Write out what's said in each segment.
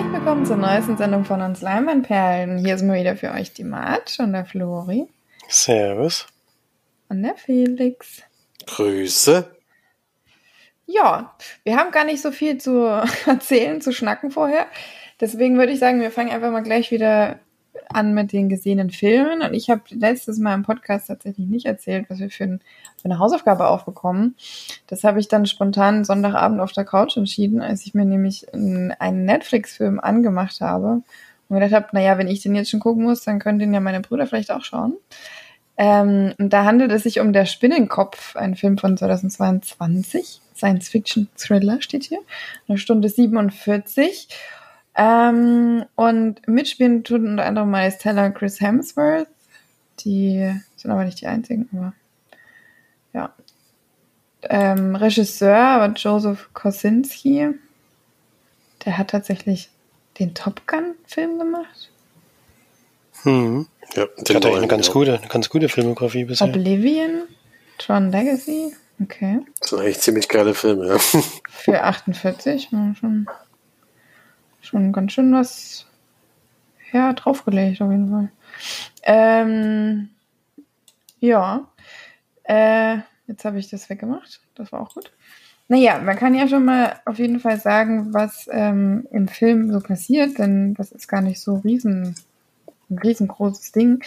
Herzlich willkommen zur neuesten Sendung von uns Leinwandperlen. Hier sind wir wieder für euch die March und der Flori. Servus. Und der Felix. Grüße. Ja, wir haben gar nicht so viel zu erzählen, zu schnacken vorher. Deswegen würde ich sagen, wir fangen einfach mal gleich wieder an mit den gesehenen Filmen. Und ich habe letztes Mal im Podcast tatsächlich nicht erzählt, was wir für, ein, für eine Hausaufgabe aufbekommen. Das habe ich dann spontan Sonntagabend auf der Couch entschieden, als ich mir nämlich einen Netflix-Film angemacht habe. Und gedacht habe, naja, wenn ich den jetzt schon gucken muss, dann können den ja meine Brüder vielleicht auch schauen. Ähm, und da handelt es sich um Der Spinnenkopf, ein Film von 2022. Science-Fiction-Thriller steht hier. Eine Stunde 47. Ähm, und mitspielen tun unter anderem Miles Teller Chris Hemsworth. Die sind aber nicht die einzigen, aber ja. Ähm, Regisseur war Joseph Kosinski. Der hat tatsächlich den Top Gun-Film gemacht. Hm. Ja, den hat eine ganz gute, eine ganz gute Filmografie bisher. Oblivion, Tron Legacy, okay. Das sind eigentlich ziemlich geile Filme, ja. Für 48, schon schon ganz schön was ja, draufgelegt, auf jeden Fall. Ähm, ja. Äh, jetzt habe ich das weggemacht. Das war auch gut. Naja, man kann ja schon mal auf jeden Fall sagen, was ähm, im Film so passiert, denn das ist gar nicht so riesen, ein riesengroßes Ding.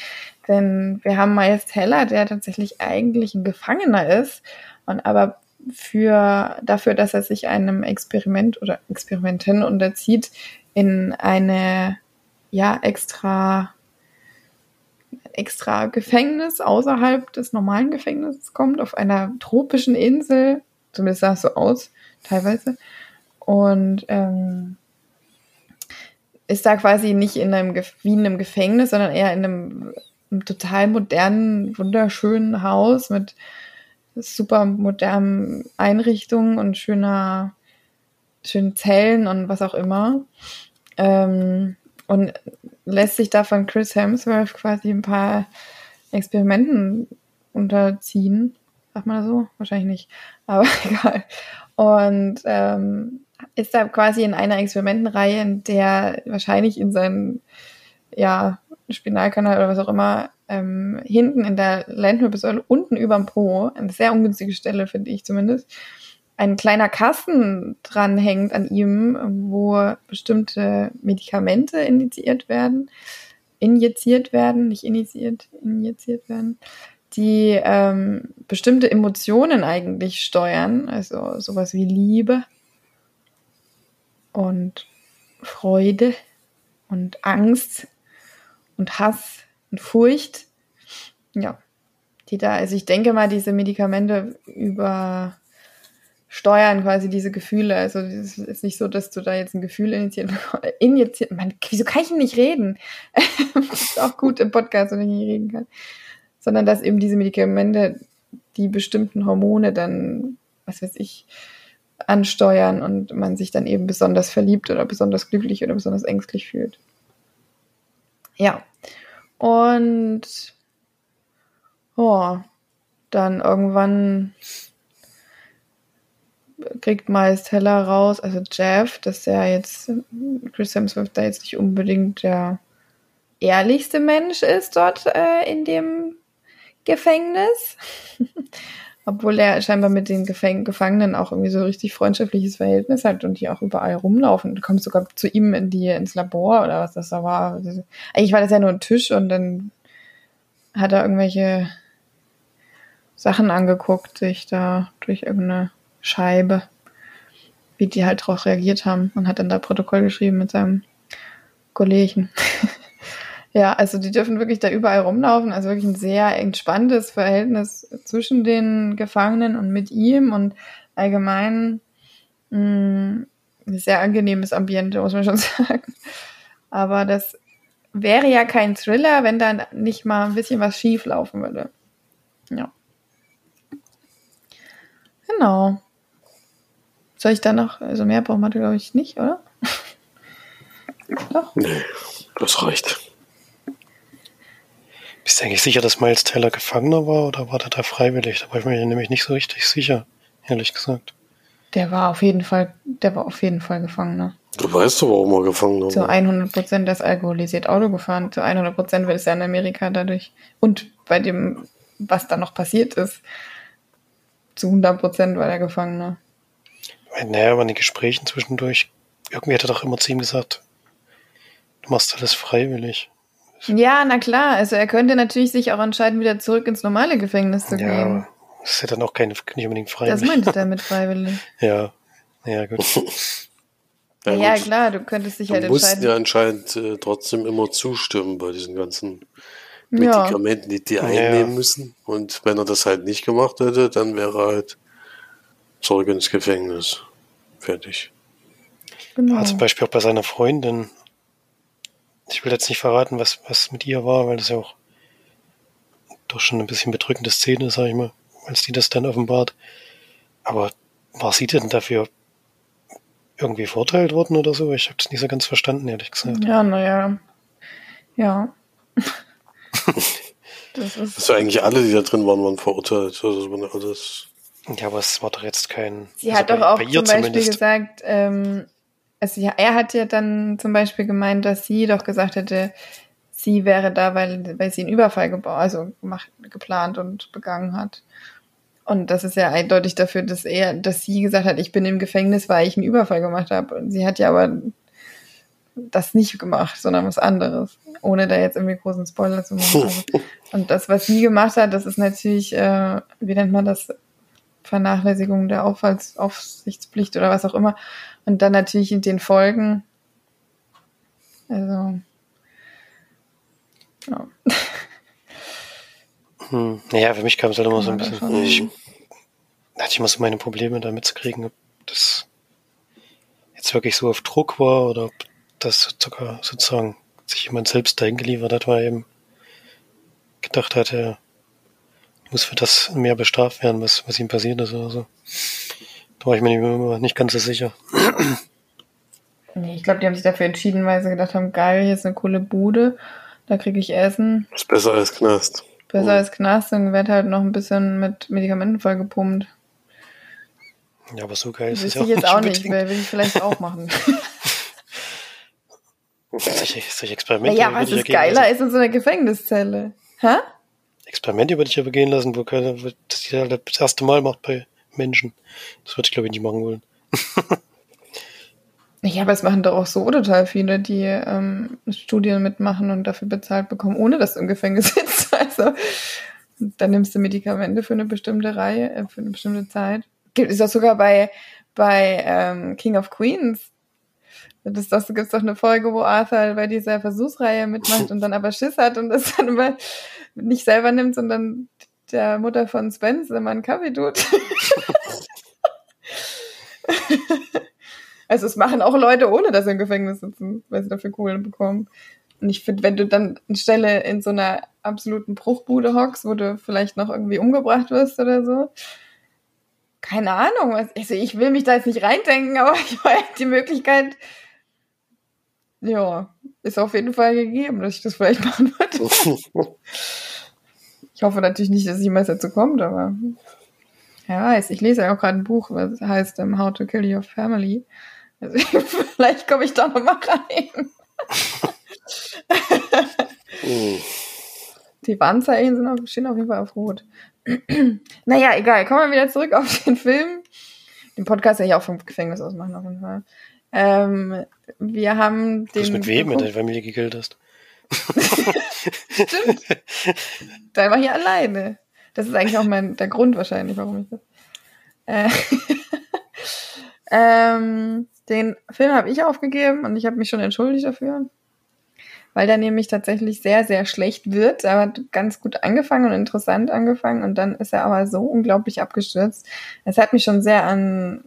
Denn wir haben Miles Teller, der tatsächlich eigentlich ein Gefangener ist und aber für, dafür, dass er sich einem Experiment oder Experimenten unterzieht, in eine, ja, extra, extra Gefängnis außerhalb des normalen Gefängnisses kommt, auf einer tropischen Insel, zumindest sah es so aus, teilweise, und ähm, ist da quasi nicht in einem, wie in einem Gefängnis, sondern eher in einem, einem total modernen, wunderschönen Haus mit super modernen Einrichtungen und schöner, schönen Zellen und was auch immer. Ähm, und lässt sich da von Chris Hemsworth quasi ein paar Experimenten unterziehen. Sagt man so? Wahrscheinlich nicht. Aber egal. Und ähm, ist da quasi in einer Experimentenreihe, in der wahrscheinlich in seinen ja, Spinalkanal oder was auch immer ähm, hinten in der Lendenwirbelsäule, unten überm Po, eine sehr ungünstige Stelle, finde ich zumindest, ein kleiner Kasten dranhängt an ihm, wo bestimmte Medikamente initiiert werden, injiziert werden, nicht initiiert, injiziert werden, die ähm, bestimmte Emotionen eigentlich steuern, also sowas wie Liebe und Freude und Angst und Hass und Furcht. Ja, die da, also ich denke mal, diese Medikamente über steuern quasi diese Gefühle. Also es ist nicht so, dass du da jetzt ein Gefühl initiiert, injiziert. Man, wieso kann ich nicht reden? ist auch gut im Podcast, wenn ich nicht reden kann. Sondern dass eben diese Medikamente die bestimmten Hormone dann, was weiß ich, ansteuern und man sich dann eben besonders verliebt oder besonders glücklich oder besonders ängstlich fühlt. Ja. Und oh, dann irgendwann kriegt Miles Teller raus, also Jeff, dass er jetzt, Chris Hemsworth da jetzt nicht unbedingt der ehrlichste Mensch ist dort äh, in dem Gefängnis. Obwohl er scheinbar mit den Gefäng Gefangenen auch irgendwie so richtig freundschaftliches Verhältnis hat und die auch überall rumlaufen. Du kommst sogar zu ihm in die, ins Labor oder was das da war. Eigentlich war das ja nur ein Tisch und dann hat er irgendwelche Sachen angeguckt, sich da durch irgendeine Scheibe, wie die halt darauf reagiert haben und hat dann da Protokoll geschrieben mit seinem Kollegen. ja, also die dürfen wirklich da überall rumlaufen. Also wirklich ein sehr entspanntes Verhältnis zwischen den Gefangenen und mit ihm und allgemein mh, mm, ein sehr angenehmes Ambiente, muss man schon sagen. Aber das wäre ja kein Thriller, wenn da nicht mal ein bisschen was schief laufen würde. Ja. Genau. Soll ich da noch, also mehr braucht man glaube ich nicht, oder? Doch? Nee, das reicht. Bist du eigentlich sicher, dass Miles Taylor Gefangener war oder war der da freiwillig? Da war ich mir nämlich nicht so richtig sicher, ehrlich gesagt. Der war auf jeden Fall, der war auf jeden Fall Gefangener. Du weißt doch, warum er gefangen wurde. Zu 100 Prozent das alkoholisiert Auto gefahren. Zu 100 Prozent wird es ja in Amerika dadurch. Und bei dem, was da noch passiert ist, zu 100 Prozent war der Gefangener. Naja, aber in den Gesprächen zwischendurch, irgendwie hat er doch immer zu ihm gesagt, du machst alles freiwillig. Ja, na klar. Also er könnte natürlich sich auch entscheiden, wieder zurück ins normale Gefängnis zu ja, gehen. Das ist ja dann auch keine, nicht unbedingt freiwillig. Das meinte er mit freiwillig. ja, ja, gut. Ja, ja klar, du könntest dich du halt entscheiden. Du musst ja anscheinend äh, trotzdem immer zustimmen bei diesen ganzen Medikamenten, die die einnehmen ja. müssen. Und wenn er das halt nicht gemacht hätte, dann wäre er halt zurück ins Gefängnis. Fertig. Genau. Ja, zum Beispiel auch bei seiner Freundin. Ich will jetzt nicht verraten, was, was mit ihr war, weil das ja auch doch schon ein bisschen bedrückende Szene, sag ich mal, als die das dann offenbart. Aber war sie denn dafür irgendwie verurteilt worden oder so? Ich habe das nicht so ganz verstanden, ehrlich gesagt. Ja, naja. Ja. das ist also eigentlich alle, die da drin waren, waren verurteilt. Also man alles. Ja, aber es war doch jetzt kein. Sie also hat doch auch zum Beispiel zumindest. gesagt, ähm, also ja, er hat ja dann zum Beispiel gemeint, dass sie doch gesagt hätte, sie wäre da, weil, weil sie einen Überfall gebaut, also gemacht, geplant und begangen hat. Und das ist ja eindeutig dafür, dass er, dass sie gesagt hat, ich bin im Gefängnis, weil ich einen Überfall gemacht habe. Und sie hat ja aber das nicht gemacht, sondern was anderes. Ohne da jetzt irgendwie großen Spoiler zu machen. Also, und das, was sie gemacht hat, das ist natürlich, äh, wie nennt man das? Vernachlässigung der Aufhalts Aufsichtspflicht oder was auch immer. Und dann natürlich in den Folgen. Also. Ja. Hm. Naja, für mich kam es halt immer so ein bisschen. Ich, hatte ich immer so meine Probleme damit zu kriegen, ob das jetzt wirklich so auf Druck war oder ob das sogar sozusagen sich jemand selbst dahin geliefert hat, weil er eben gedacht hat, er muss für das mehr bestraft werden, was, was ihm passiert ist oder so. Da war ich mir nicht ganz so sicher. Nee, ich glaube, die haben sich dafür entschieden, weil sie gedacht haben, geil, hier ist eine coole Bude, da kriege ich Essen. ist besser als Knast. Besser als Knast und wird halt noch ein bisschen mit Medikamenten vollgepumpt. Ja, aber so geil ist es ja auch ich jetzt auch nicht, will, will ich vielleicht auch machen. solche, solche Experimente. Ja, was ist geiler ist in so einer Gefängniszelle. Hä? Experimente würde ich aber gehen lassen, wo das das erste Mal macht bei Menschen. Das würde ich glaube ich nicht machen wollen. Ja, aber es machen doch auch so total viele, die ähm, Studien mitmachen und dafür bezahlt bekommen, ohne dass du im Gefängnis sitzt. Also dann nimmst du Medikamente für eine bestimmte Reihe, äh, für eine bestimmte Zeit. Gibt es auch sogar bei bei ähm, King of Queens. Das, das gibt es doch eine Folge, wo Arthur bei dieser Versuchsreihe mitmacht und dann aber Schiss hat und das dann immer nicht selber nimmt, sondern der Mutter von Spence immer einen Kaffee tut. Also es machen auch Leute, ohne dass sie im Gefängnis sitzen, weil sie dafür Kohlen bekommen. Und ich finde, wenn du dann anstelle in so einer absoluten Bruchbude hockst, wo du vielleicht noch irgendwie umgebracht wirst oder so, keine Ahnung. Also ich will mich da jetzt nicht reindenken, aber ich meine, die Möglichkeit, ja, ist auf jeden Fall gegeben, dass ich das vielleicht machen würde. ich hoffe natürlich nicht, dass es jemals dazu kommt, aber wer weiß. Ich lese ja auch gerade ein Buch, was heißt um, How to Kill Your Family. Also, vielleicht komme ich da noch mal rein. oh. Die Warnzeichen sind auf, stehen auf jeden Fall auf Rot. naja, egal. Kommen wir wieder zurück auf den Film. Den Podcast ja ich auch vom Gefängnis aus machen, auf jeden Fall. Ähm, wir haben den. Du mit wem in deiner Familie gekillt hast. Stimmt. Da war ich alleine. Das ist eigentlich auch mein, der Grund wahrscheinlich, warum ich das. Äh, ähm, den Film habe ich aufgegeben und ich habe mich schon entschuldigt dafür, weil der nämlich tatsächlich sehr, sehr schlecht wird. Er hat ganz gut angefangen und interessant angefangen und dann ist er aber so unglaublich abgestürzt. Es hat mich schon sehr an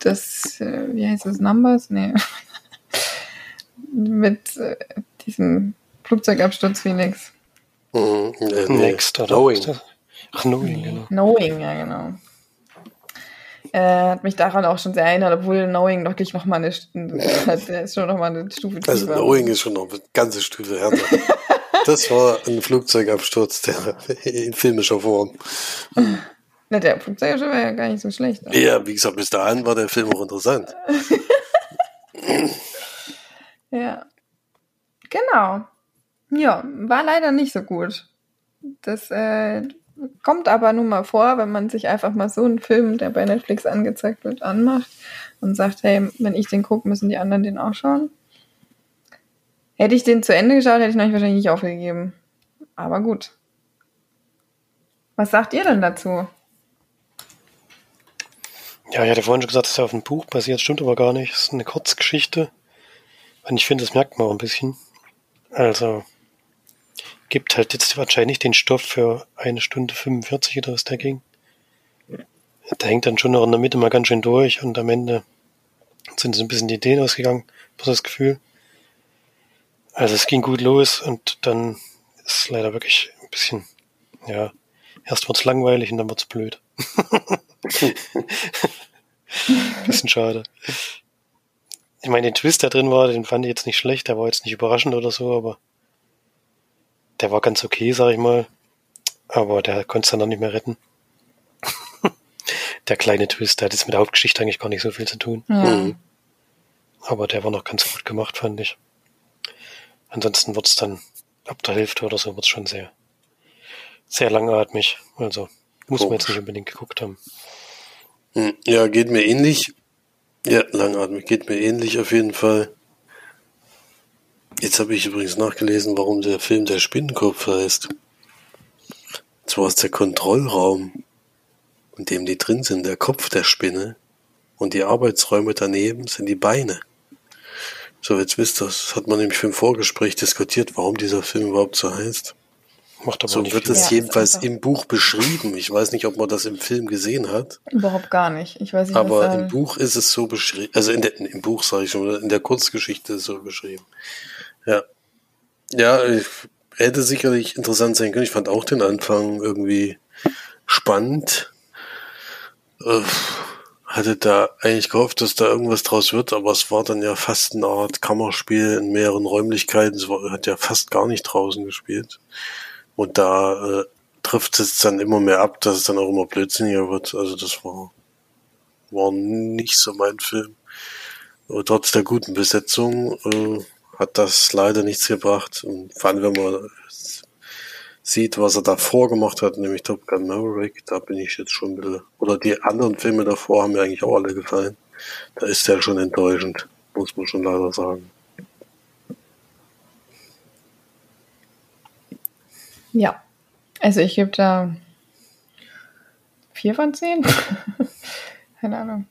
das, äh, wie heißt das, Numbers? Nee. Mit äh, diesem Flugzeugabsturz Phoenix. Mhm, äh, Next, oder? Knowing. Ach, Knowing, genau. Knowing, ja, genau. Äh, hat mich daran auch schon sehr erinnert, obwohl Knowing wirklich noch mal eine, der ist schon noch mal eine Stufe Also Knowing ist schon noch eine ganze Stufe härter. das war ein Flugzeugabsturz der in filmischer Form. Na, der Flugzeugabsturz war ja gar nicht so schlecht. Oder? Ja, wie gesagt, bis dahin war der Film auch interessant. ja. Genau. Ja, war leider nicht so gut. Das äh, kommt aber nun mal vor, wenn man sich einfach mal so einen Film, der bei Netflix angezeigt wird, anmacht und sagt, hey, wenn ich den gucke, müssen die anderen den auch schauen. Hätte ich den zu Ende geschaut, hätte ich noch wahrscheinlich nicht aufgegeben. Aber gut. Was sagt ihr denn dazu? Ja, ich hatte vorhin schon gesagt, dass er auf einem Buch basiert, stimmt aber gar nicht. Es ist eine Kurzgeschichte. Und ich finde, das merkt man auch ein bisschen. Also, gibt halt jetzt wahrscheinlich den Stoff für eine Stunde 45 oder was da ging. Der hängt dann schon noch in der Mitte mal ganz schön durch und am Ende sind so ein bisschen die Ideen ausgegangen, was das Gefühl. Also es ging gut los und dann ist es leider wirklich ein bisschen, ja, erst wird's langweilig und dann wird's blöd. bisschen schade. Ich meine, den Twist, der drin war, den fand ich jetzt nicht schlecht, der war jetzt nicht überraschend oder so, aber der war ganz okay, sag ich mal. Aber der konnte es dann noch nicht mehr retten. der kleine Twist, der hat jetzt mit der Hauptgeschichte eigentlich gar nicht so viel zu tun. Ja. Mhm. Aber der war noch ganz gut gemacht, fand ich. Ansonsten wird's dann ab der Hälfte oder so wird's schon sehr, sehr langatmig. Also muss Komisch. man jetzt nicht unbedingt geguckt haben. Hm, ja, geht mir ähnlich. Ja, langatmig geht mir ähnlich auf jeden Fall. Jetzt habe ich übrigens nachgelesen, warum der Film der Spinnenkopf heißt. Zwar ist der Kontrollraum, in dem die drin sind, der Kopf der Spinne und die Arbeitsräume daneben sind die Beine. So, jetzt wisst ihr, das hat man nämlich für ein Vorgespräch diskutiert, warum dieser Film überhaupt so heißt. Macht aber so nicht wird es jedenfalls im Buch beschrieben. Ich weiß nicht, ob man das im Film gesehen hat. Überhaupt gar nicht. Ich weiß nicht, aber was, im Buch ist es so beschrieben. Also in der, im Buch sage ich schon, in der Kurzgeschichte ist es so beschrieben. Ja. Ja, ich, hätte sicherlich interessant sein können. Ich fand auch den Anfang irgendwie spannend. Äh, hatte da eigentlich gehofft, dass da irgendwas draus wird, aber es war dann ja fast eine Art Kammerspiel in mehreren Räumlichkeiten. Es war, hat ja fast gar nicht draußen gespielt. Und da äh, trifft es dann immer mehr ab, dass es dann auch immer blödsinniger wird. Also das war, war nicht so mein Film. Aber trotz der guten Besetzung äh, hat das leider nichts gebracht. Und vor allem, wenn man sieht, was er davor gemacht hat, nämlich Top Gun Maverick, da bin ich jetzt schon ein bisschen, oder die anderen Filme davor haben mir eigentlich auch alle gefallen. Da ist der schon enttäuschend, muss man schon leider sagen. Ja, also ich gebe da vier von zehn. Keine Ahnung.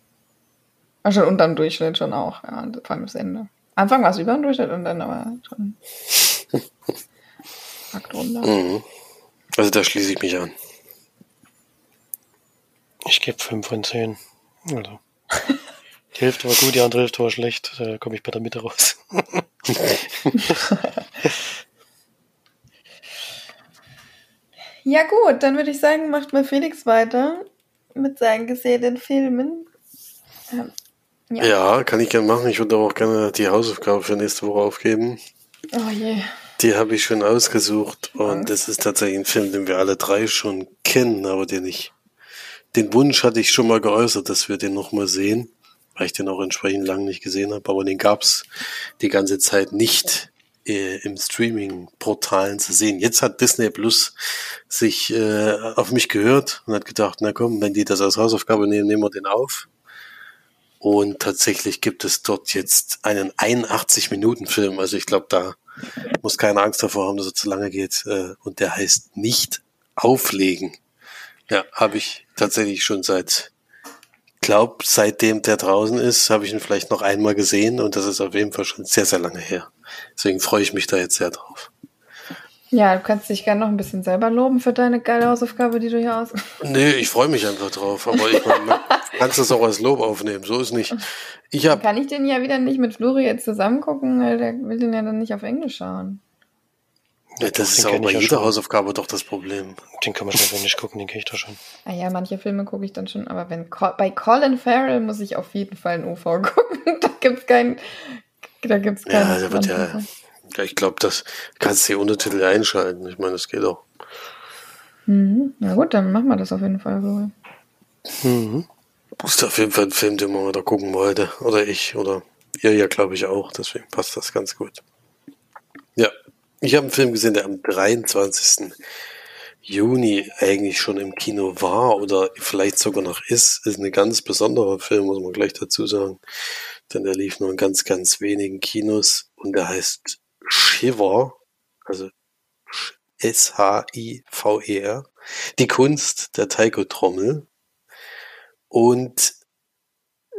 War schon unter dem Durchschnitt schon auch, ja, vor allem das Ende. Anfang war es über dem Durchschnitt und dann aber schon Akt runter. Mhm. Also da schließe ich mich an. Ich gebe fünf von zehn. Also. Die Hälfte war gut, die andere Hälfte war schlecht. Da komme ich bei der Mitte raus. Ja gut, dann würde ich sagen, macht mal Felix weiter mit seinen gesehenen Filmen. Ähm, ja. ja. kann ich gerne machen. Ich würde auch gerne die Hausaufgabe für nächste Woche aufgeben. Oh je. Die habe ich schon ausgesucht und das ist tatsächlich ein Film, den wir alle drei schon kennen, aber den ich, den Wunsch hatte ich schon mal geäußert, dass wir den nochmal sehen, weil ich den auch entsprechend lange nicht gesehen habe, aber den gab's die ganze Zeit nicht äh, im Streaming-Portalen zu sehen. Jetzt hat Disney Plus sich äh, auf mich gehört und hat gedacht, na komm, wenn die das als Hausaufgabe nehmen, nehmen wir den auf. Und tatsächlich gibt es dort jetzt einen 81-Minuten-Film. Also ich glaube, da muss keine Angst davor haben, dass er zu lange geht. Äh, und der heißt nicht auflegen. Ja, habe ich tatsächlich schon seit glaube, seitdem der draußen ist, habe ich ihn vielleicht noch einmal gesehen und das ist auf jeden Fall schon sehr, sehr lange her. Deswegen freue ich mich da jetzt sehr drauf. Ja, du kannst dich gerne noch ein bisschen selber loben für deine geile Hausaufgabe, die du hier aus. Nee, ich freue mich einfach drauf, aber ich meine, kannst das auch als Lob aufnehmen, so ist nicht. Ich hab, Kann ich den ja wieder nicht mit Flori jetzt zusammen gucken, weil der will den ja dann nicht auf Englisch schauen. Ja, das den ist auch bei jeder Hausaufgabe doch das Problem. Den kann man schon nicht gucken, den kenne ich doch schon. Ah ja, manche Filme gucke ich dann schon, aber wenn bei Colin Farrell muss ich auf jeden Fall ein OV gucken. da gibt's kein, da gibt's keinen. Ja, der wird ja, ja, ich glaube, das kannst du die Untertitel einschalten. Ich meine, das geht auch. Mhm. Na gut, dann machen wir das auf jeden Fall so. Mhm. Ist auf jeden Fall ein Film, den man mal da gucken wollte. Oder ich, oder ihr ja, glaube ich auch. Deswegen passt das ganz gut. Ich habe einen Film gesehen, der am 23. Juni eigentlich schon im Kino war oder vielleicht sogar noch ist. Ist ein ganz besonderer Film, muss man gleich dazu sagen. Denn der lief nur in ganz, ganz wenigen Kinos und der heißt Shiver, also S-H-I-V-E-R. Die Kunst der Taiko-Trommel. Und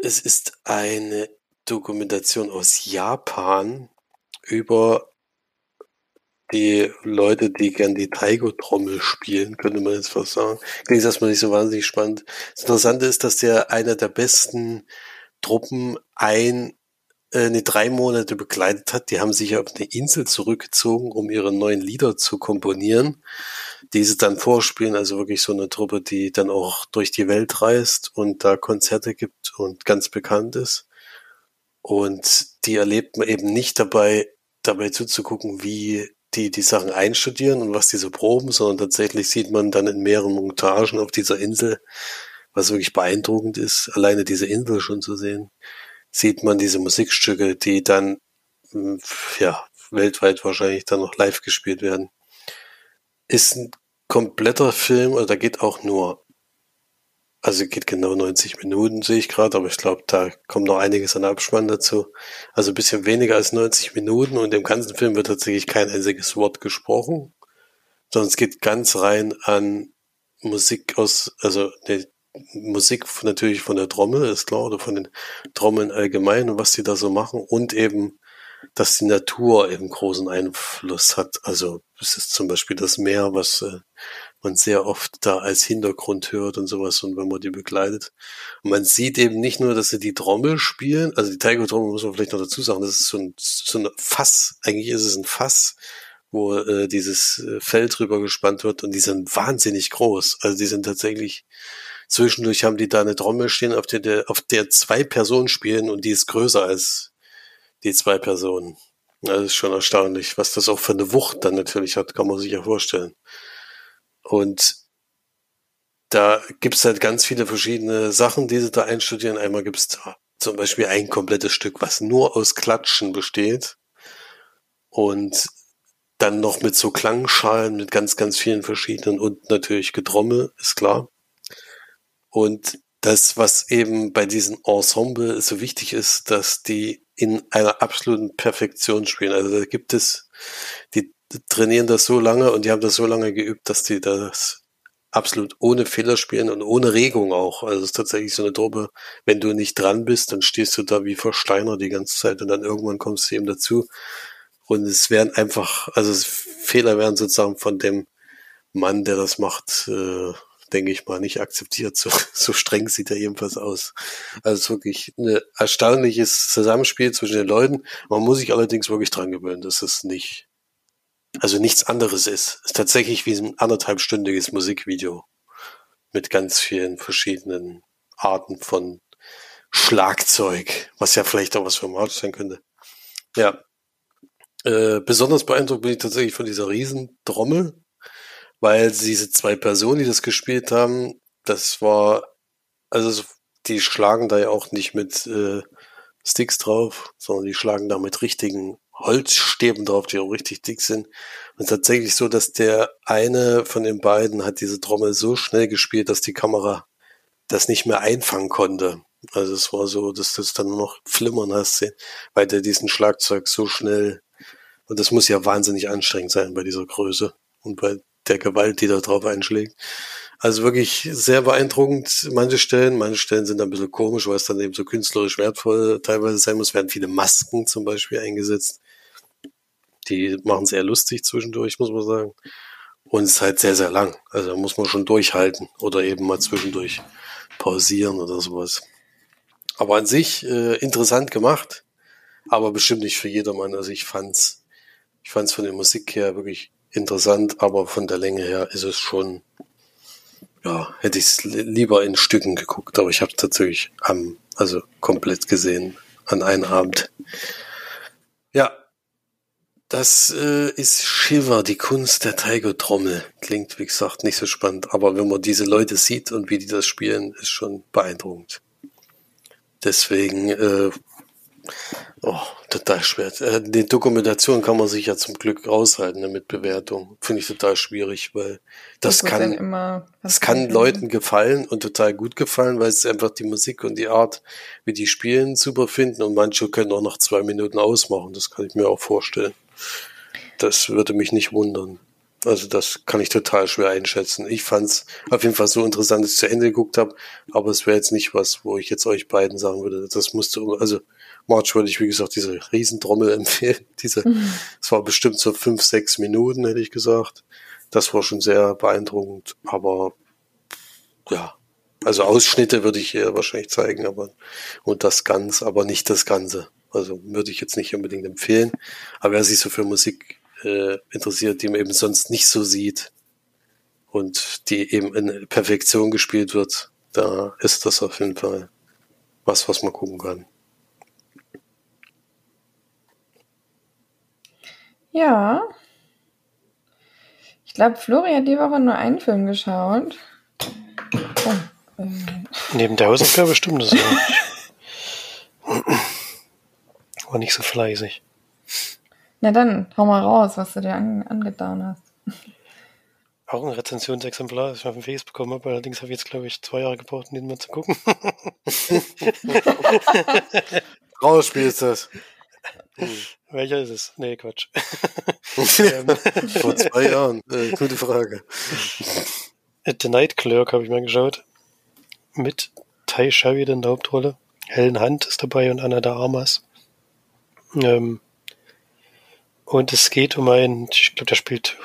es ist eine Dokumentation aus Japan über die Leute, die gern die Taiko-Trommel spielen, könnte man jetzt fast sagen. Klingt erstmal nicht so wahnsinnig spannend. Das Interessante ist, dass der einer der besten Truppen ein eine drei Monate begleitet hat. Die haben sich auf eine Insel zurückgezogen, um ihre neuen Lieder zu komponieren, diese dann vorspielen. Also wirklich so eine Truppe, die dann auch durch die Welt reist und da Konzerte gibt und ganz bekannt ist. Und die erlebt man eben nicht dabei, dabei zuzugucken, wie die die Sachen einstudieren und was die so proben, sondern tatsächlich sieht man dann in mehreren Montagen auf dieser Insel, was wirklich beeindruckend ist, alleine diese Insel schon zu sehen sieht man diese Musikstücke, die dann hm, ja weltweit wahrscheinlich dann noch live gespielt werden. Ist ein kompletter Film, oder da geht auch nur, also geht genau 90 Minuten, sehe ich gerade, aber ich glaube, da kommt noch einiges an Abspann dazu. Also ein bisschen weniger als 90 Minuten und im ganzen Film wird tatsächlich kein einziges Wort gesprochen, sondern es geht ganz rein an Musik aus, also ne, Musik natürlich von der Trommel, ist klar, oder von den Trommeln allgemein und was die da so machen und eben, dass die Natur eben großen Einfluss hat. Also es ist zum Beispiel das Meer, was äh, man sehr oft da als Hintergrund hört und sowas und wenn man die begleitet. Und man sieht eben nicht nur, dass sie die Trommel spielen, also die Taiko-Trommel muss man vielleicht noch dazu sagen, das ist so ein, so ein Fass, eigentlich ist es ein Fass, wo äh, dieses äh, Feld drüber gespannt wird und die sind wahnsinnig groß. Also die sind tatsächlich Zwischendurch haben die da eine Trommel stehen, auf der, auf der zwei Personen spielen und die ist größer als die zwei Personen. Das ist schon erstaunlich, was das auch für eine Wucht dann natürlich hat, kann man sich ja vorstellen. Und da gibt's halt ganz viele verschiedene Sachen, die sie da einstudieren. Einmal gibt's da zum Beispiel ein komplettes Stück, was nur aus Klatschen besteht. Und dann noch mit so Klangschalen, mit ganz, ganz vielen verschiedenen und natürlich Getrommel, ist klar. Und das, was eben bei diesem Ensemble so wichtig ist, dass die in einer absoluten Perfektion spielen. Also da gibt es, die trainieren das so lange und die haben das so lange geübt, dass die das absolut ohne Fehler spielen und ohne Regung auch. Also es ist tatsächlich so eine Truppe, wenn du nicht dran bist, dann stehst du da wie Versteiner die ganze Zeit und dann irgendwann kommst du eben dazu. Und es werden einfach, also Fehler werden sozusagen von dem Mann, der das macht, äh, denke ich mal, nicht akzeptiert. So, so streng sieht er jedenfalls aus. Also wirklich ein erstaunliches Zusammenspiel zwischen den Leuten. Man muss sich allerdings wirklich dran gewöhnen, dass es nicht, also nichts anderes ist. Es ist tatsächlich wie ein anderthalbstündiges Musikvideo mit ganz vielen verschiedenen Arten von Schlagzeug, was ja vielleicht auch was für March sein könnte. Ja. Äh, besonders beeindruckt bin ich tatsächlich von dieser Riesentrommel, weil diese zwei Personen, die das gespielt haben, das war, also die schlagen da ja auch nicht mit äh, Sticks drauf, sondern die schlagen da mit richtigen Holzstäben drauf, die auch richtig dick sind. Und tatsächlich so, dass der eine von den beiden hat diese Trommel so schnell gespielt, dass die Kamera das nicht mehr einfangen konnte. Also es war so, dass du es dann noch flimmern hast, weil der diesen Schlagzeug so schnell, und das muss ja wahnsinnig anstrengend sein bei dieser Größe und bei der Gewalt, die da drauf einschlägt. Also wirklich sehr beeindruckend, manche Stellen. Manche Stellen sind ein bisschen komisch, weil es dann eben so künstlerisch wertvoll teilweise sein muss. Werden viele Masken zum Beispiel eingesetzt. Die machen es eher lustig zwischendurch, muss man sagen. Und es ist halt sehr, sehr lang. Also da muss man schon durchhalten oder eben mal zwischendurch pausieren oder sowas. Aber an sich äh, interessant gemacht, aber bestimmt nicht für jedermann. Also ich fand's, ich fand's von der Musik her wirklich interessant, aber von der Länge her ist es schon, ja, hätte ich es lieber in Stücken geguckt, aber ich habe es tatsächlich am, also komplett gesehen an einem Abend. Das äh, ist Shiver, die Kunst der Tiger-Trommel. Klingt, wie gesagt, nicht so spannend, aber wenn man diese Leute sieht und wie die das spielen, ist schon beeindruckend. Deswegen, äh, oh, total schwer. Äh, die Dokumentation kann man sich ja zum Glück raushalten ne, mit Bewertung. Finde ich total schwierig, weil das, das kann, immer, das kann Leuten gefallen und total gut gefallen, weil es einfach die Musik und die Art, wie die spielen, super finden und manche können auch nach zwei Minuten ausmachen. Das kann ich mir auch vorstellen. Das würde mich nicht wundern. Also das kann ich total schwer einschätzen. Ich fand es auf jeden Fall so interessant, dass ich zu Ende geguckt habe, aber es wäre jetzt nicht was, wo ich jetzt euch beiden sagen würde, das musste, also March würde ich, wie gesagt, diese Riesentrommel empfehlen. Diese, mhm. es war bestimmt so fünf, sechs Minuten, hätte ich gesagt. Das war schon sehr beeindruckend, aber ja, also Ausschnitte würde ich eher wahrscheinlich zeigen, aber und das ganz, aber nicht das Ganze. Also würde ich jetzt nicht unbedingt empfehlen. Aber wer sich so für Musik äh, interessiert, die man eben sonst nicht so sieht und die eben in Perfektion gespielt wird, da ist das auf jeden Fall was, was man gucken kann. Ja. Ich glaube, Florian hat die Woche nur einen Film geschaut. Oh, äh. Neben der Hausaufgabe stimmt das auch nicht. War nicht so fleißig. Na dann, hau mal raus, was du dir an, angetan hast. Auch ein Rezensionsexemplar, das ich auf dem Face bekommen habe. Allerdings habe ich jetzt, glaube ich, zwei Jahre gebraucht, um den mal zu gucken. Rausspiel ist das. Hm. Welcher ist es? Nee, Quatsch. Vor zwei Jahren. Äh, gute Frage. The Night Clerk habe ich mal geschaut. Mit Tai Sheridan in der Hauptrolle. Helen Hunt ist dabei und Anna de Armas. Ähm, und es geht um einen, ich glaube, der spielt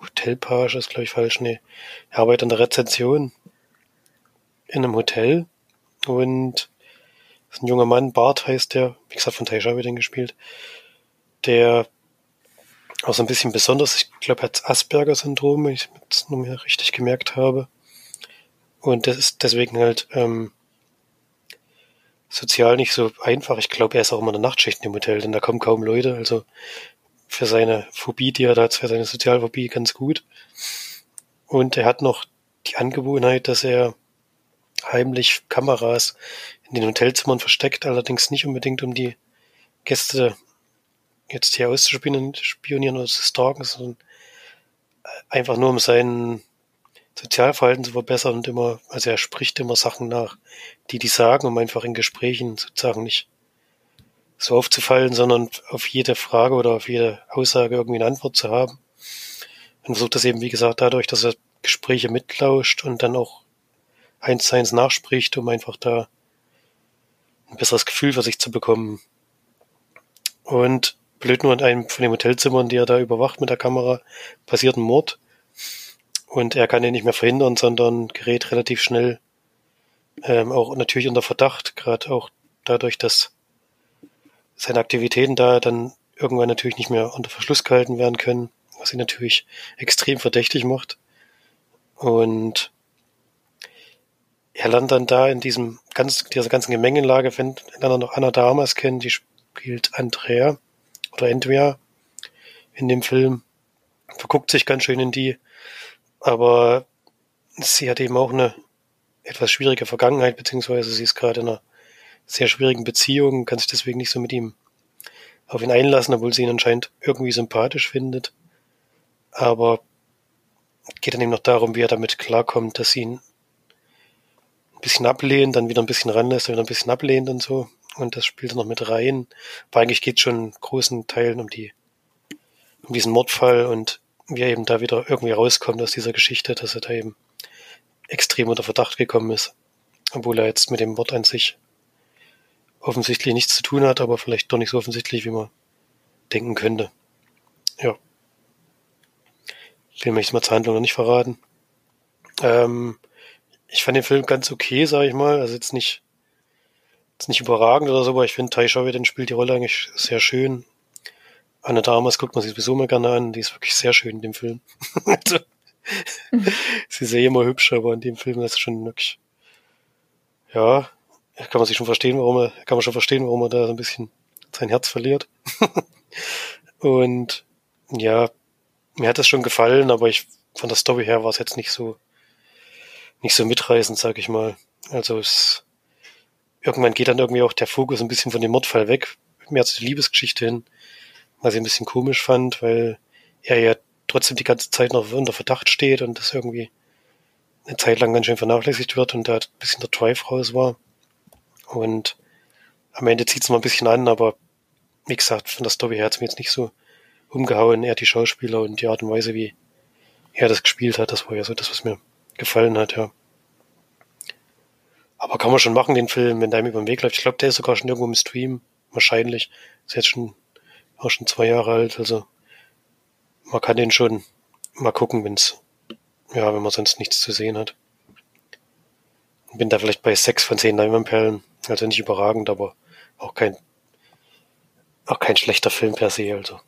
Hotelpage, ist glaube ich falsch, nee. Er arbeitet an der Rezension in einem Hotel und ist ein junger Mann, Bart heißt der, wie gesagt, von Taisha wird den gespielt, der auch so ein bisschen besonders, ich glaube, er hat Asperger-Syndrom, wenn ich es nur mehr richtig gemerkt habe. Und das ist deswegen halt ähm, sozial nicht so einfach. Ich glaube, er ist auch immer in der Nachtschicht im Hotel, denn da kommen kaum Leute. Also für seine Phobie, die er da hat, für seine Sozialphobie ganz gut. Und er hat noch die Angewohnheit, dass er heimlich Kameras in den Hotelzimmern versteckt, allerdings nicht unbedingt, um die Gäste jetzt hier auszuspionieren oder zu stalken, sondern einfach nur um seinen Sozialverhalten zu verbessern und immer, also er spricht immer Sachen nach, die die sagen, um einfach in Gesprächen sozusagen nicht so aufzufallen, sondern auf jede Frage oder auf jede Aussage irgendwie eine Antwort zu haben. Und versucht das eben, wie gesagt, dadurch, dass er Gespräche mitlauscht und dann auch eins zu eins nachspricht, um einfach da ein besseres Gefühl für sich zu bekommen. Und blöd nur in einem von den Hotelzimmern, die er da überwacht mit der Kamera, passiert ein Mord. Und er kann ihn nicht mehr verhindern, sondern gerät relativ schnell ähm, auch natürlich unter Verdacht, gerade auch dadurch, dass seine Aktivitäten da dann irgendwann natürlich nicht mehr unter Verschluss gehalten werden können, was ihn natürlich extrem verdächtig macht. Und er lernt dann da in diesem ganz, dieser ganzen Gemengelage, wenn er noch Anna Damas kennt, die spielt Andrea oder Andrea in dem Film, verguckt sich ganz schön in die aber sie hat eben auch eine etwas schwierige Vergangenheit, beziehungsweise sie ist gerade in einer sehr schwierigen Beziehung, kann sich deswegen nicht so mit ihm auf ihn einlassen, obwohl sie ihn anscheinend irgendwie sympathisch findet. Aber geht dann eben noch darum, wie er damit klarkommt, dass sie ihn ein bisschen ablehnt, dann wieder ein bisschen ranlässt, dann wieder ein bisschen ablehnt und so. Und das spielt er noch mit rein. Aber eigentlich geht es schon in großen Teilen um die, um diesen Mordfall und wie er eben da wieder irgendwie rauskommt aus dieser Geschichte, dass er da eben extrem unter Verdacht gekommen ist. Obwohl er jetzt mit dem Wort an sich offensichtlich nichts zu tun hat, aber vielleicht doch nicht so offensichtlich, wie man denken könnte. Ja. Ich will mich jetzt mal zur Handlung noch nicht verraten. Ähm, ich fand den Film ganz okay, sag ich mal. Also jetzt nicht, jetzt nicht überragend oder so, aber ich finde, Tai Sheridan spielt die Rolle eigentlich sehr schön. Anne Damas guckt man sich sowieso mal gerne an. Die ist wirklich sehr schön in dem Film. also, sie ist ja immer hübsch, aber in dem Film ist es schon wirklich, ja, kann man sich schon verstehen, warum er, kann man schon verstehen, warum er da so ein bisschen sein Herz verliert. Und ja, mir hat das schon gefallen, aber ich von der Story her war es jetzt nicht so nicht so mitreißend, sag ich mal. Also es irgendwann geht dann irgendwie auch der Fokus ein bisschen von dem Mordfall weg, mehr zu der Liebesgeschichte hin, was ich ein bisschen komisch fand, weil er ja trotzdem die ganze Zeit noch unter Verdacht steht und das irgendwie eine Zeit lang ganz schön vernachlässigt wird und da ein bisschen der Drive raus war. Und am Ende zieht es mal ein bisschen an, aber wie gesagt, von der Story her hat es mir jetzt nicht so umgehauen. Er die Schauspieler und die Art und Weise, wie er das gespielt hat, das war ja so das, was mir gefallen hat, ja. Aber kann man schon machen, den Film, wenn der ihm über den Weg läuft. Ich glaube, der ist sogar schon irgendwo im Stream. Wahrscheinlich. Ist jetzt schon, auch schon zwei Jahre alt, also man kann den schon mal gucken, wenn's, ja, wenn man sonst nichts zu sehen hat. Bin da vielleicht bei sechs von zehn Leinwandperlen. Also nicht überragend, aber auch kein, auch kein schlechter Film per se, also.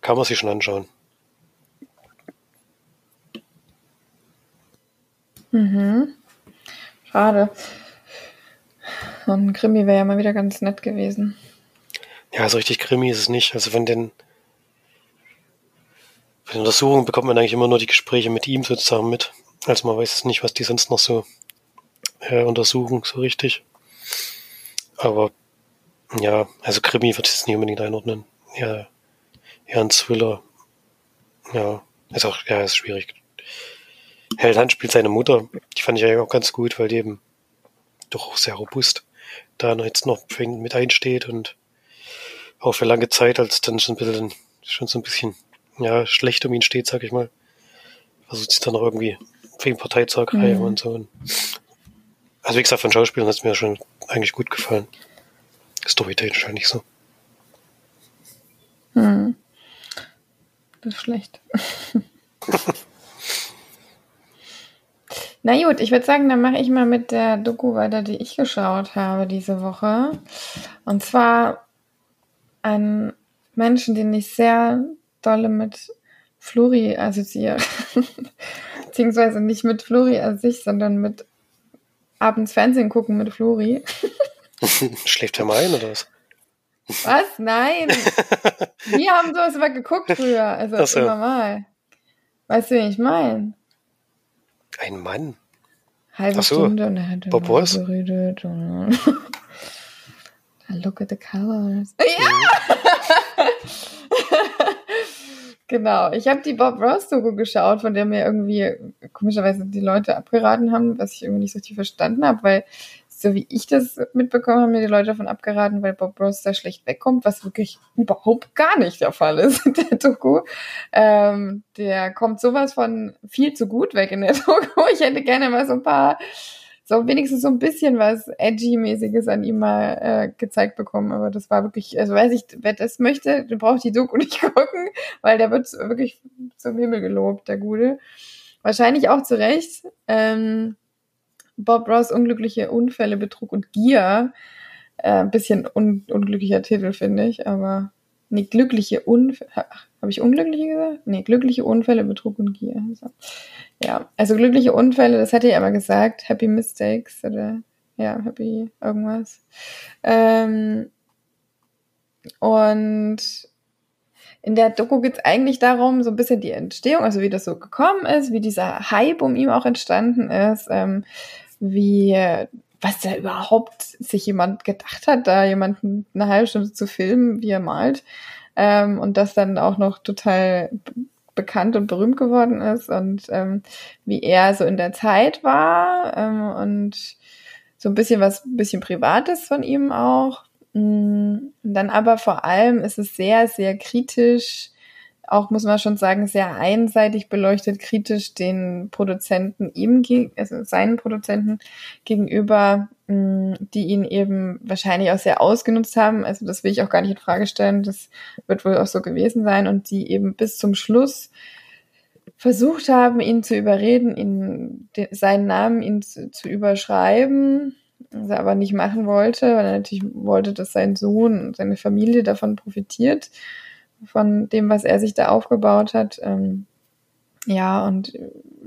Kann man sich schon anschauen. Mhm. Schade. So ein Krimi wäre ja mal wieder ganz nett gewesen. Ja, so richtig Krimi ist es nicht. Also von den, von den Untersuchungen bekommt man eigentlich immer nur die Gespräche mit ihm sozusagen mit. Also man weiß nicht, was die sonst noch so äh, untersuchen, so richtig. Aber ja, also Krimi ich es nicht unbedingt einordnen. Ja, eher ein Thriller. Ja, ist auch, ja, ist schwierig. Held spielt seine Mutter. Die fand ich eigentlich auch ganz gut, weil die eben doch auch sehr robust da jetzt noch mit einsteht und auch für lange Zeit, als dann schon ein bisschen, schon so ein bisschen, ja, schlecht um ihn steht, sag ich mal. Versucht sich dann noch irgendwie für ihn Partei zu ergreifen mhm. und so. Also wie gesagt, von Schauspielern hat es mir schon eigentlich gut gefallen. Storytechnisch halt nicht so. Hm. Das ist schlecht. Na gut, ich würde sagen, dann mache ich mal mit der Doku weiter, die ich geschaut habe diese Woche. Und zwar einen Menschen, den ich sehr dolle mit Flori assoziiere. Beziehungsweise nicht mit Flori an sich, sondern mit abends Fernsehen gucken mit Flori. Schläft er mal ein oder was? Was? Nein. Wir haben sowas immer geguckt früher. Also so. immer mal. Weißt du, wen ich meine? Ein Mann. Halbe so. Stunde und er hat Bob Ross? Look at the colors. Ja! genau. Ich habe die Bob Ross Doku geschaut, von der mir irgendwie komischerweise die Leute abgeraten haben, was ich irgendwie nicht so richtig verstanden habe, weil so wie ich das mitbekommen habe, mir die Leute davon abgeraten, weil Bob Ross da schlecht wegkommt, was wirklich überhaupt gar nicht der Fall ist in der Doku. Ähm, der kommt sowas von viel zu gut weg in der Doku. Ich hätte gerne mal so ein paar, so wenigstens so ein bisschen was Edgy-mäßiges an ihm mal äh, gezeigt bekommen. Aber das war wirklich, also weiß ich, wer das möchte, der braucht die Doku nicht gucken, weil der wird wirklich zum Himmel gelobt, der Gute. Wahrscheinlich auch zu Recht. Ähm, Bob Ross unglückliche Unfälle, Betrug und Gier. Äh, ein bisschen un unglücklicher Titel, finde ich, aber nee, glückliche Unfälle. Habe ich unglückliche gesagt? Nee, glückliche Unfälle, Betrug und Gier. So. Ja, also glückliche Unfälle, das hatte ich aber gesagt. Happy Mistakes oder ja, Happy irgendwas. Ähm, und in der Doku geht es eigentlich darum, so ein bisschen die Entstehung, also wie das so gekommen ist, wie dieser Hype um ihn auch entstanden ist, ähm, wie, was da überhaupt sich jemand gedacht hat, da jemanden eine halbe Stunde zu filmen, wie er malt. Ähm, und das dann auch noch total bekannt und berühmt geworden ist und ähm, wie er so in der Zeit war ähm, und so ein bisschen was, ein bisschen Privates von ihm auch. Mm, und dann aber vor allem ist es sehr, sehr kritisch auch, muss man schon sagen, sehr einseitig beleuchtet, kritisch den Produzenten ihm, also seinen Produzenten gegenüber, mm, die ihn eben wahrscheinlich auch sehr ausgenutzt haben. Also das will ich auch gar nicht in Frage stellen. Das wird wohl auch so gewesen sein und die eben bis zum Schluss versucht haben, ihn zu überreden, ihn, seinen Namen ihn zu, zu überschreiben, was er aber nicht machen wollte, weil er natürlich wollte, dass sein Sohn und seine Familie davon profitiert von dem, was er sich da aufgebaut hat. Ähm, ja, und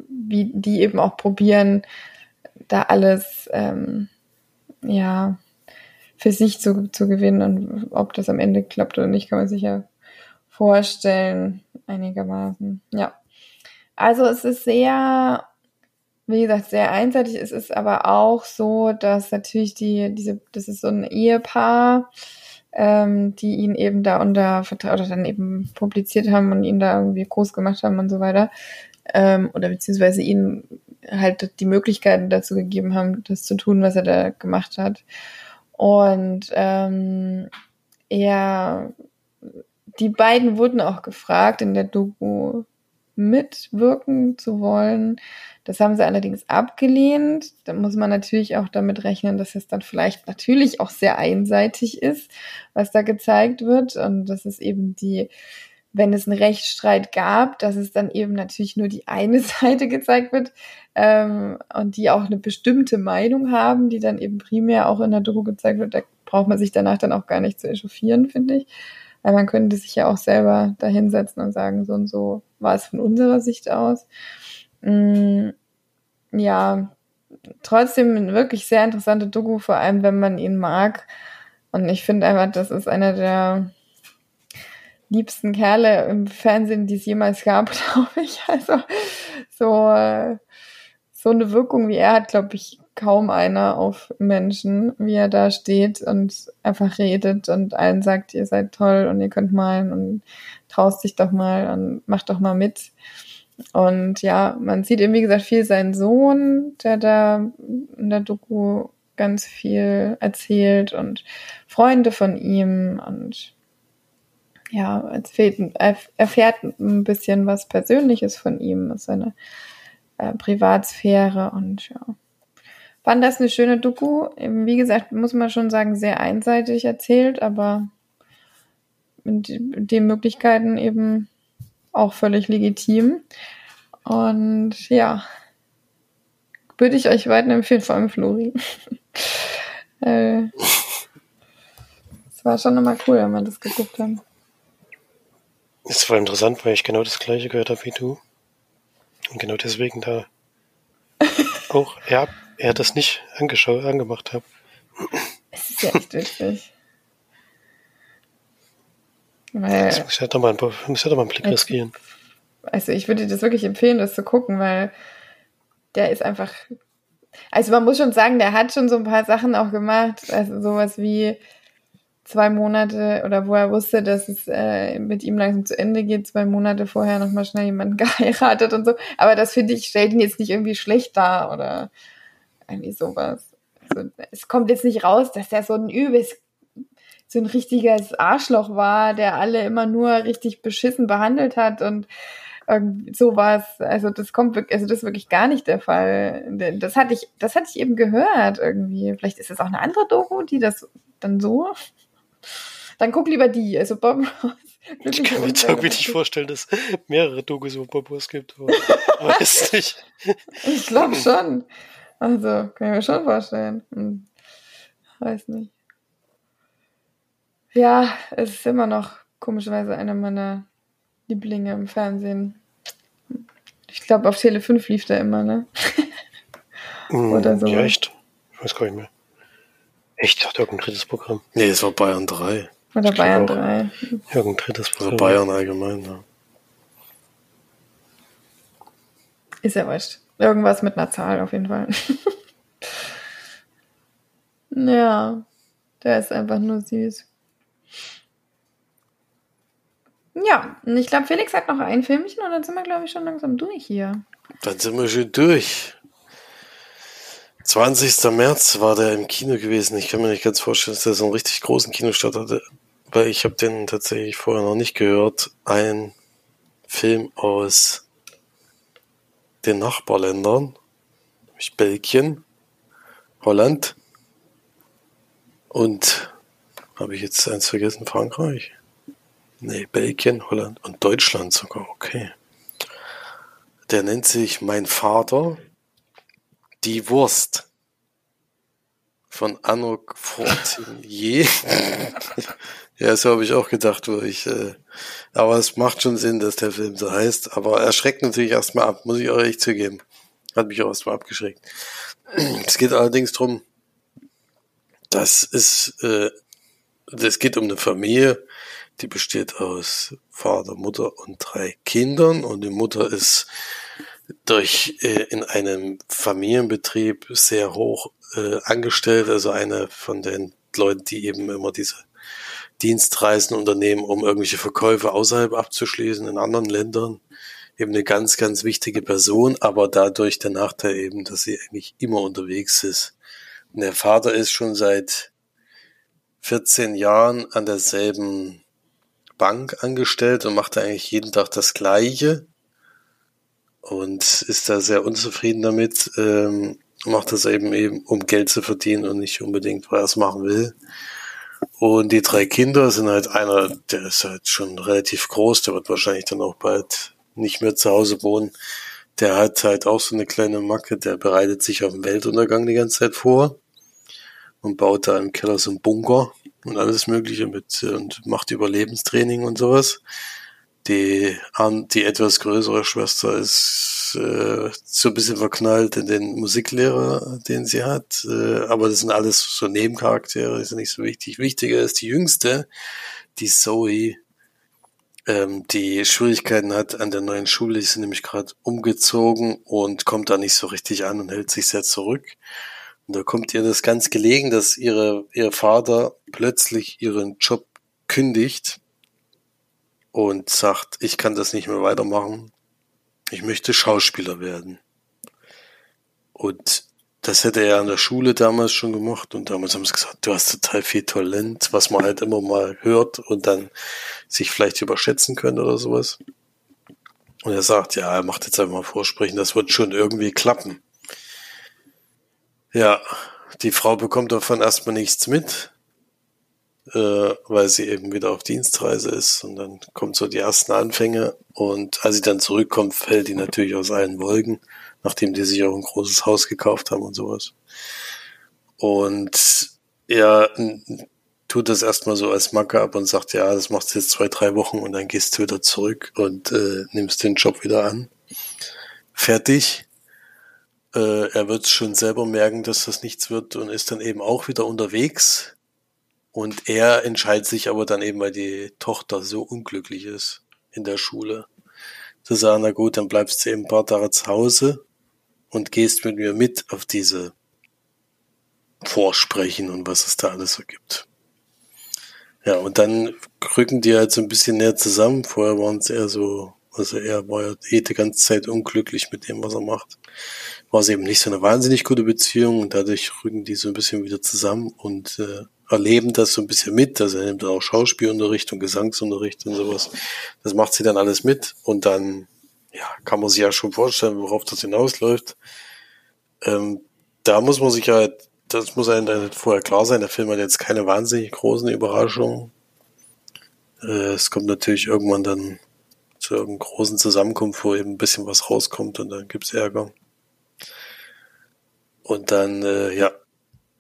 wie die eben auch probieren, da alles ähm, ja für sich zu, zu gewinnen und ob das am Ende klappt oder nicht, kann man sich ja vorstellen, einigermaßen. Ja. Also es ist sehr, wie gesagt, sehr einseitig. Es ist aber auch so, dass natürlich die, diese, das ist so ein Ehepaar, ähm, die ihn eben da unter Vertrag oder dann eben publiziert haben und ihn da irgendwie groß gemacht haben und so weiter. Ähm, oder beziehungsweise ihnen halt die Möglichkeiten dazu gegeben haben, das zu tun, was er da gemacht hat. Und ähm, er, die beiden wurden auch gefragt, in der Doku mitwirken zu wollen. Das haben sie allerdings abgelehnt. Da muss man natürlich auch damit rechnen, dass es dann vielleicht natürlich auch sehr einseitig ist, was da gezeigt wird. Und das ist eben die, wenn es einen Rechtsstreit gab, dass es dann eben natürlich nur die eine Seite gezeigt wird ähm, und die auch eine bestimmte Meinung haben, die dann eben primär auch in der Doku gezeigt wird. Da braucht man sich danach dann auch gar nicht zu echauffieren, finde ich. Weil man könnte sich ja auch selber da hinsetzen und sagen, so und so war es von unserer Sicht aus. Mm, ja, trotzdem ein wirklich sehr interessante Doku, vor allem wenn man ihn mag. Und ich finde einfach, das ist einer der liebsten Kerle im Fernsehen, die es jemals gab, glaube ich. Also so, so eine Wirkung wie er hat, glaube ich, kaum einer auf Menschen, wie er da steht und einfach redet und allen sagt, ihr seid toll und ihr könnt malen und traust dich doch mal und macht doch mal mit. Und ja, man sieht eben, wie gesagt, viel seinen Sohn, der da in der Doku ganz viel erzählt und Freunde von ihm und ja, erzählt, erfährt ein bisschen was Persönliches von ihm, seine äh, Privatsphäre und ja. Fand das eine schöne Doku. Wie gesagt, muss man schon sagen, sehr einseitig erzählt, aber mit den Möglichkeiten eben auch völlig legitim. Und ja, würde ich euch weiterempfehlen, vor allem Flori. äh, es war schon immer cool, wenn man das geguckt hat. Es war interessant, weil ich genau das gleiche gehört habe wie du. Und genau deswegen da auch er, er das nicht angeschaut, angemacht hat. Es ist ja echt witzig. Weil, das muss ja doch mal, muss ja doch mal einen Blick riskieren. Also ich würde dir das wirklich empfehlen, das zu gucken, weil der ist einfach. Also man muss schon sagen, der hat schon so ein paar Sachen auch gemacht. Also sowas wie zwei Monate oder wo er wusste, dass es äh, mit ihm langsam zu Ende geht, zwei Monate vorher nochmal schnell jemanden geheiratet und so. Aber das finde ich, stellt ihn jetzt nicht irgendwie schlecht dar oder irgendwie sowas. Also, es kommt jetzt nicht raus, dass er so ein übelst so ein richtiges Arschloch war, der alle immer nur richtig beschissen behandelt hat und sowas. Also das kommt also das ist wirklich gar nicht der Fall. Das hatte ich, das hatte ich eben gehört irgendwie. Vielleicht ist es auch eine andere Doku, die das dann so. Dann guck lieber die. Also Bob Ross. Ich kann mir jetzt irgendwie nicht vorstellen, dass mehrere Dokus über Bob Ross gibt. weiß nicht. Ich glaube schon. Also, kann ich mir schon vorstellen. Hm. Weiß nicht. Ja, es ist immer noch komischerweise einer meiner Lieblinge im Fernsehen. Ich glaube, auf Tele 5 lief der immer, ne? Hm, Oder so. Ja, echt? Ich weiß gar nicht mehr. Echt? Ich dachte, irgendein drittes Programm. Nee, es war Bayern 3. Oder ich Bayern 3. Irgendein drittes Programm. Oder Bayern allgemein, ja. Ist ja wurscht. Irgendwas mit einer Zahl auf jeden Fall. ja, der ist einfach nur süß. Ja, und ich glaube, Felix hat noch ein Filmchen und dann sind wir, glaube ich, schon langsam durch hier. Dann sind wir schon durch. 20. März war der im Kino gewesen. Ich kann mir nicht ganz vorstellen, dass der so einen richtig großen Kinostart hatte, weil ich habe den tatsächlich vorher noch nicht gehört. Ein Film aus den Nachbarländern, nämlich Belgien, Holland und habe ich jetzt eins vergessen, Frankreich? Nee, Belgien, Holland und Deutschland sogar, okay. Der nennt sich Mein Vater, die Wurst von Anok Fortinier. ja, so habe ich auch gedacht, wo ich, äh, aber es macht schon Sinn, dass der Film so heißt, aber er schreckt natürlich erstmal ab, muss ich auch echt zugeben. Hat mich auch erstmal abgeschreckt. Es geht allerdings drum, dass es, äh, es geht um eine Familie, die besteht aus Vater, Mutter und drei Kindern und die Mutter ist durch äh, in einem Familienbetrieb sehr hoch äh, angestellt, also eine von den Leuten, die eben immer diese Dienstreisen unternehmen, um irgendwelche Verkäufe außerhalb abzuschließen in anderen Ländern. Eben eine ganz, ganz wichtige Person, aber dadurch der Nachteil eben, dass sie eigentlich immer unterwegs ist. Und der Vater ist schon seit 14 Jahren an derselben Bank angestellt und macht eigentlich jeden Tag das Gleiche und ist da sehr unzufrieden damit. Ähm, macht das eben eben, um Geld zu verdienen und nicht unbedingt, weil er es machen will. Und die drei Kinder sind halt einer, der ist halt schon relativ groß, der wird wahrscheinlich dann auch bald nicht mehr zu Hause wohnen. Der hat halt auch so eine kleine Macke, der bereitet sich auf den Weltuntergang die ganze Zeit vor und baut da im Keller so einen Bunker und alles Mögliche mit und macht Überlebenstraining und sowas. Die, die etwas größere Schwester ist äh, so ein bisschen verknallt in den Musiklehrer, den sie hat. Äh, aber das sind alles so Nebencharaktere, ist nicht so wichtig. Wichtiger ist die jüngste, die Zoe, ähm, die Schwierigkeiten hat an der neuen Schule. Die ist nämlich gerade umgezogen und kommt da nicht so richtig an und hält sich sehr zurück. Und da kommt ihr das ganz gelegen, dass ihre, ihr Vater plötzlich ihren Job kündigt und sagt, ich kann das nicht mehr weitermachen. Ich möchte Schauspieler werden. Und das hätte er an der Schule damals schon gemacht und damals haben sie gesagt, du hast total viel Talent, was man halt immer mal hört und dann sich vielleicht überschätzen könnte oder sowas. Und er sagt, ja, er macht jetzt einfach mal Vorsprechen, das wird schon irgendwie klappen. Ja, die Frau bekommt davon erstmal nichts mit weil sie eben wieder auf Dienstreise ist und dann kommt so die ersten Anfänge und als sie dann zurückkommt, fällt die natürlich aus allen Wolken, nachdem die sich auch ein großes Haus gekauft haben und sowas. Und er tut das erstmal so als Macke ab und sagt, ja, das machst du jetzt zwei, drei Wochen und dann gehst du wieder zurück und äh, nimmst den Job wieder an. Fertig. Äh, er wird schon selber merken, dass das nichts wird und ist dann eben auch wieder unterwegs und er entscheidet sich aber dann eben, weil die Tochter so unglücklich ist in der Schule, zu sagen, na gut, dann bleibst du eben ein paar Tage zu Hause und gehst mit mir mit auf diese Vorsprechen und was es da alles so gibt. Ja, und dann rücken die halt so ein bisschen näher zusammen. Vorher waren es eher so, also er war ja eh die ganze Zeit unglücklich mit dem, was er macht. War es eben nicht so eine wahnsinnig gute Beziehung und dadurch rücken die so ein bisschen wieder zusammen und äh, erleben das so ein bisschen mit. Also er nimmt auch Schauspielunterricht und Gesangsunterricht und sowas. Das macht sie dann alles mit und dann, ja, kann man sich ja schon vorstellen, worauf das hinausläuft. Ähm, da muss man sich halt, das muss einem dann vorher klar sein, der Film hat jetzt keine wahnsinnig großen Überraschungen. Äh, es kommt natürlich irgendwann dann zu irgendeinem großen Zusammenkunft, wo eben ein bisschen was rauskommt und dann gibt's Ärger. Und dann, äh, ja,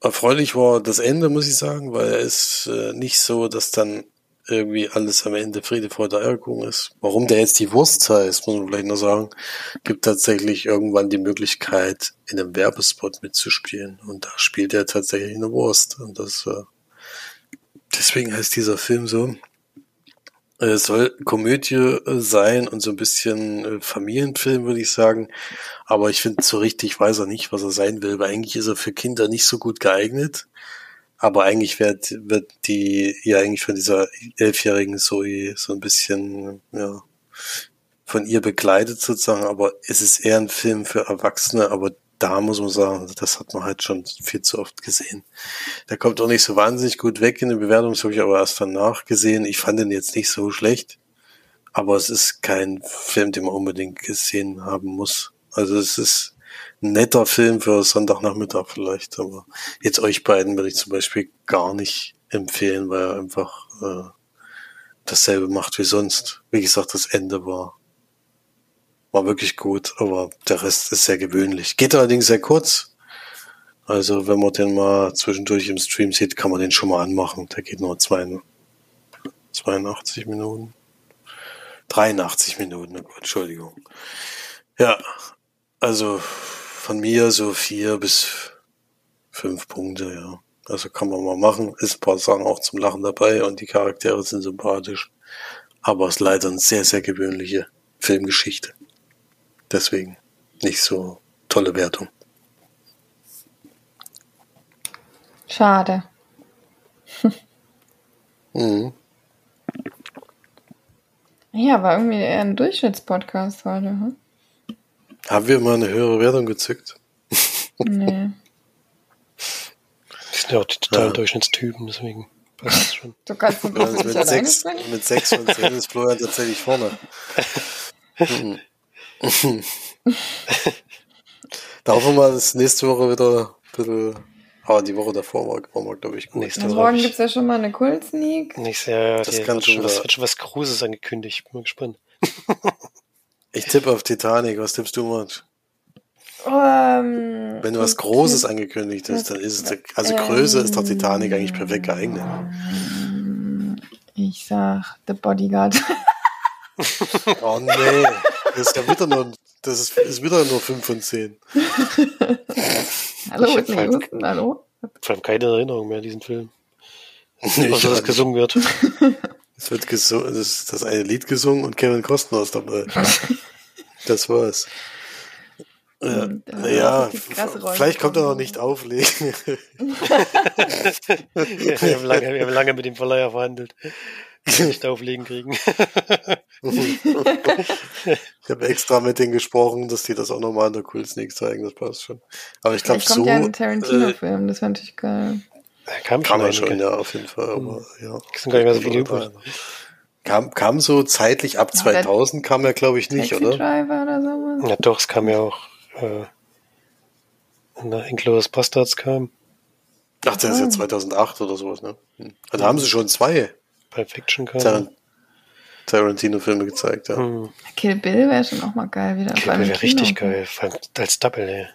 Erfreulich war das Ende, muss ich sagen, weil es äh, nicht so, dass dann irgendwie alles am Ende Friede vor der Eierkuchen ist. Warum der jetzt die Wurst heißt, muss man vielleicht noch sagen, gibt tatsächlich irgendwann die Möglichkeit, in einem Werbespot mitzuspielen. Und da spielt er tatsächlich eine Wurst. Und das, äh, deswegen heißt dieser Film so. Es soll Komödie äh, sein und so ein bisschen äh, Familienfilm, würde ich sagen. Aber ich finde, so richtig weiß er nicht, was er sein will, weil eigentlich ist er für Kinder nicht so gut geeignet. Aber eigentlich wird, wird die, ja eigentlich von dieser elfjährigen Zoe so ein bisschen, ja, von ihr begleitet sozusagen. Aber es ist eher ein Film für Erwachsene, aber da muss man sagen, das hat man halt schon viel zu oft gesehen. Der kommt auch nicht so wahnsinnig gut weg in den Bewertungen, das habe ich aber erst danach gesehen. Ich fand den jetzt nicht so schlecht, aber es ist kein Film, den man unbedingt gesehen haben muss. Also es ist ein netter Film für Sonntagnachmittag vielleicht, aber jetzt euch beiden würde ich zum Beispiel gar nicht empfehlen, weil er einfach äh, dasselbe macht wie sonst. Wie gesagt, das Ende war war wirklich gut, aber der Rest ist sehr gewöhnlich. Geht allerdings sehr kurz. Also wenn man den mal zwischendurch im Stream sieht, kann man den schon mal anmachen. Der geht nur 82 Minuten. 83 Minuten, Entschuldigung. Ja, also von mir so vier bis fünf Punkte, ja. Also kann man mal machen. Ist ein paar Sachen auch zum Lachen dabei und die Charaktere sind sympathisch. Aber es ist leider eine sehr, sehr gewöhnliche Filmgeschichte. Deswegen nicht so tolle Wertung. Schade. mhm. Ja, war irgendwie eher ein Durchschnittspodcast heute. Hm? Haben wir mal eine höhere Wertung gezückt? Nee. Die sind ja auch die totalen ja. Durchschnittstypen, deswegen passt das schon. Du kannst mit, also mit, sechs, mit sechs von zehn ist Florian tatsächlich vorne. da hoffen wir mal, dass nächste Woche wieder ein bisschen. Aber die Woche davor war, war wir, glaube ich, gut. Nächste Woche morgen gibt es ja schon mal eine Kult-Sneak. Nächstes Jahr das kann schon was, wird schon was Großes angekündigt. Ich bin mal gespannt. ich tippe auf Titanic. Was tippst du, Marc? Um, ähm, Wenn du was Großes angekündigt hast, dann ist es, also Größe ist der Titanic eigentlich perfekt geeignet. Ich sag The Bodyguard. oh nee, das ist ja wieder nur, das ist, ist wieder nur 5 von 10. hallo, Whitney Houston, hallo? Ich habe keine Erinnerung mehr an diesen Film. Was das gesungen wird. Es wird gesungen, das, das eine Lied gesungen und Kevin Costner ist dabei. das war's. Ja, äh, ja vielleicht kommt er noch nicht auflegen. wir, haben lange, wir haben lange mit dem Verleiher verhandelt. Nicht auflegen kriegen. ich habe extra mit denen gesprochen, dass die das auch nochmal in der Cool Sneak zeigen, das passt schon. Aber ich glaube so. kommt ja ein Tarantino-Film, das wäre natürlich geil. Ja, kam schon, kam schon, ja, auf jeden Fall. Aber, hm. ja. Es sind gar nicht mehr so viele übrig. Kam, kam so zeitlich ab 2000, kam er glaube ich nicht, Taxi oder? Driver oder sowas? Ja doch, es kam ja auch äh, nach Inglourious Bastards kam. Ach, der ist ja 2008 oder sowas, ne? Hm. Also haben sie schon zwei. Pulp Fiction. Tar Tarantino-Filme gezeigt, ja. Hm. Kill Bill wäre schon auch mal geil wieder. Kill Bill wäre richtig geil, vor allem als Double, ey.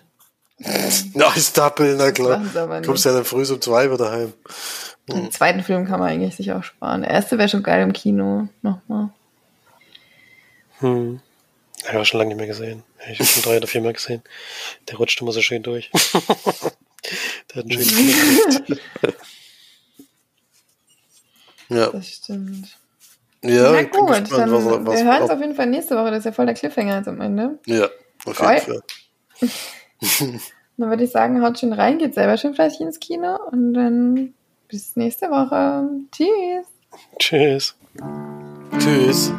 Na, als Double, na klar. Du kommst ja dann früh um zwei wieder heim. Hm. Den zweiten Film kann man eigentlich sich auch sparen. Der erste wäre schon geil im Kino. Nochmal. Hm. Ich habe schon lange nicht mehr gesehen. Ich habe schon drei oder vier Mal gesehen. Der rutscht immer so schön durch. Der hat einen schönen Ja. Das stimmt. Ja, Na gut, gespannt, dann, was, was wir hören es auf jeden Fall nächste Woche. Das ist ja voll der Cliffhanger jetzt am Ende. Ja, auf jeden Fall. dann würde ich sagen, haut schon rein, geht selber schön fleißig ins Kino und dann bis nächste Woche. Tschüss. Tschüss. Tschüss.